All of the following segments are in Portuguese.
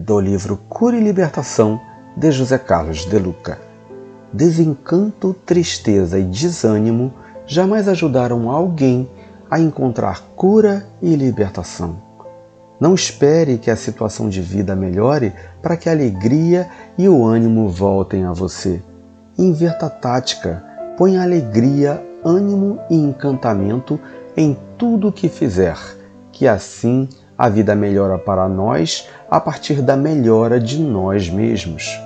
do livro Cura e Libertação de José Carlos de Luca. Desencanto, tristeza e desânimo jamais ajudaram alguém a encontrar cura e libertação. Não espere que a situação de vida melhore para que a alegria e o ânimo voltem a você. Inverta a tática, ponha alegria, ânimo e encantamento em tudo o que fizer, que assim a vida melhora para nós a partir da melhora de nós mesmos.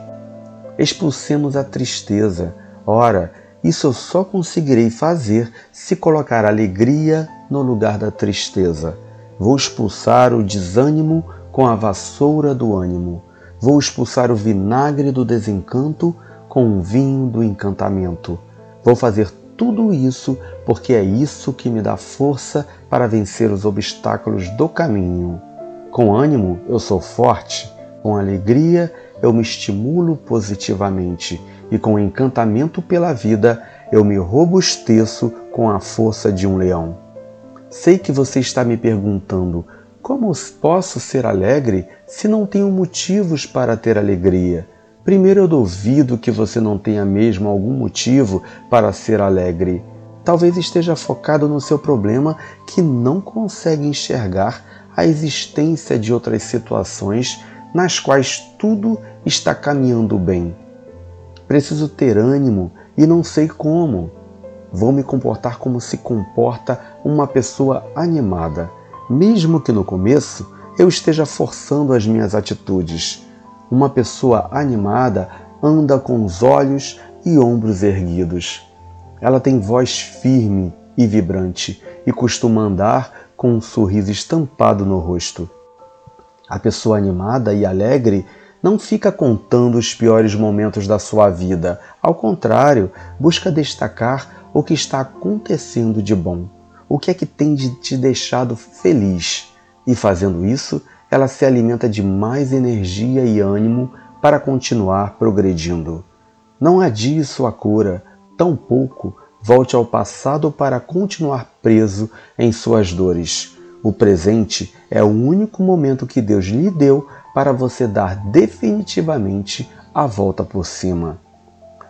Expulsemos a tristeza. Ora, isso eu só conseguirei fazer se colocar alegria no lugar da tristeza. Vou expulsar o desânimo com a vassoura do ânimo. Vou expulsar o vinagre do desencanto com o vinho do encantamento. Vou fazer tudo isso porque é isso que me dá força para vencer os obstáculos do caminho. Com ânimo eu sou forte, com alegria eu me estimulo positivamente e com encantamento pela vida eu me robusteço com a força de um leão. Sei que você está me perguntando como posso ser alegre se não tenho motivos para ter alegria. Primeiro, eu duvido que você não tenha mesmo algum motivo para ser alegre. Talvez esteja focado no seu problema que não consegue enxergar a existência de outras situações nas quais tudo está caminhando bem. Preciso ter ânimo e não sei como. Vou me comportar como se comporta uma pessoa animada, mesmo que no começo eu esteja forçando as minhas atitudes. Uma pessoa animada anda com os olhos e ombros erguidos. Ela tem voz firme e vibrante e costuma andar com um sorriso estampado no rosto. A pessoa animada e alegre não fica contando os piores momentos da sua vida. Ao contrário, busca destacar o que está acontecendo de bom, o que é que tem de te deixado feliz. E fazendo isso, ela se alimenta de mais energia e ânimo para continuar progredindo. Não adie sua cura, tampouco volte ao passado para continuar preso em suas dores. O presente é o único momento que Deus lhe deu para você dar definitivamente a volta por cima.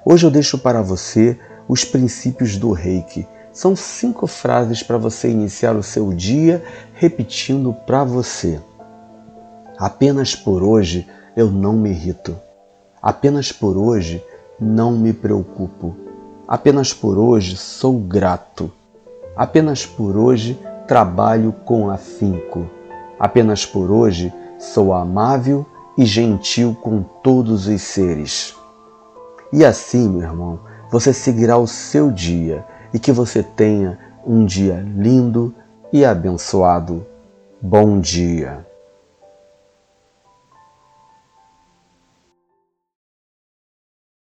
Hoje eu deixo para você os princípios do Reiki. São cinco frases para você iniciar o seu dia repetindo para você. Apenas por hoje eu não me irrito. Apenas por hoje não me preocupo. Apenas por hoje sou grato. Apenas por hoje trabalho com afinco. Apenas por hoje sou amável e gentil com todos os seres. E assim, meu irmão, você seguirá o seu dia e que você tenha um dia lindo e abençoado. Bom dia!